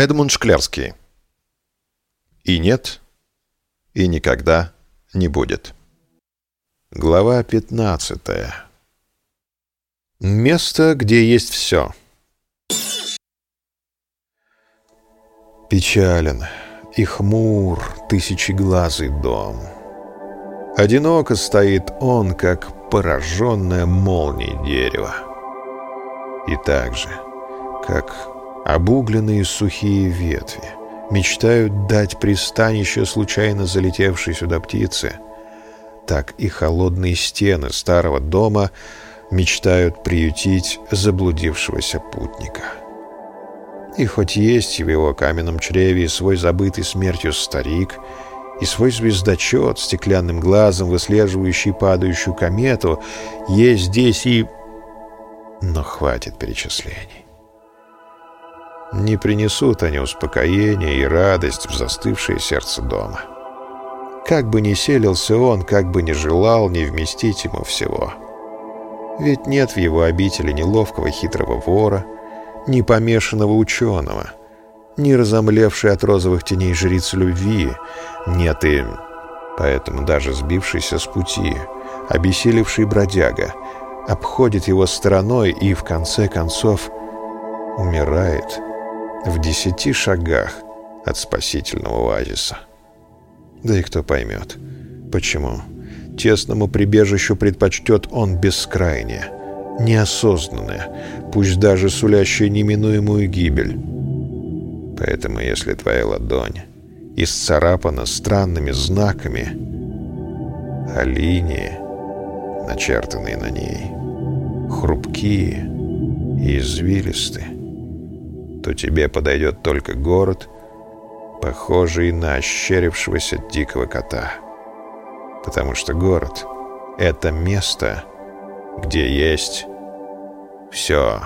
Эдмунд Шклярский. И нет, и никогда не будет. Глава 15. Место, где есть все. Печален и хмур тысячеглазый дом. Одиноко стоит он, как пораженное молнией дерево. И так же, как Обугленные сухие ветви мечтают дать пристанище случайно залетевшей сюда птице. Так и холодные стены старого дома мечтают приютить заблудившегося путника. И хоть есть в его каменном чреве свой забытый смертью старик, и свой звездочет, стеклянным глазом выслеживающий падающую комету, есть здесь и... Но хватит перечислений. Не принесут они успокоения и радость в застывшее сердце дома. Как бы ни селился он, как бы ни желал не вместить ему всего. Ведь нет в его обители ни ловкого хитрого вора, ни помешанного ученого, ни разомлевшей от розовых теней жрицы любви, нет и... Поэтому даже сбившийся с пути, обессилевший бродяга, обходит его стороной и, в конце концов, умирает — в десяти шагах от спасительного оазиса. Да и кто поймет, почему тесному прибежищу предпочтет он бескрайнее, неосознанное, пусть даже сулящее неминуемую гибель. Поэтому, если твоя ладонь исцарапана странными знаками, а линии, начертанные на ней, хрупкие и извилистые, то тебе подойдет только город, похожий на ощерившегося дикого кота. Потому что город — это место, где есть все.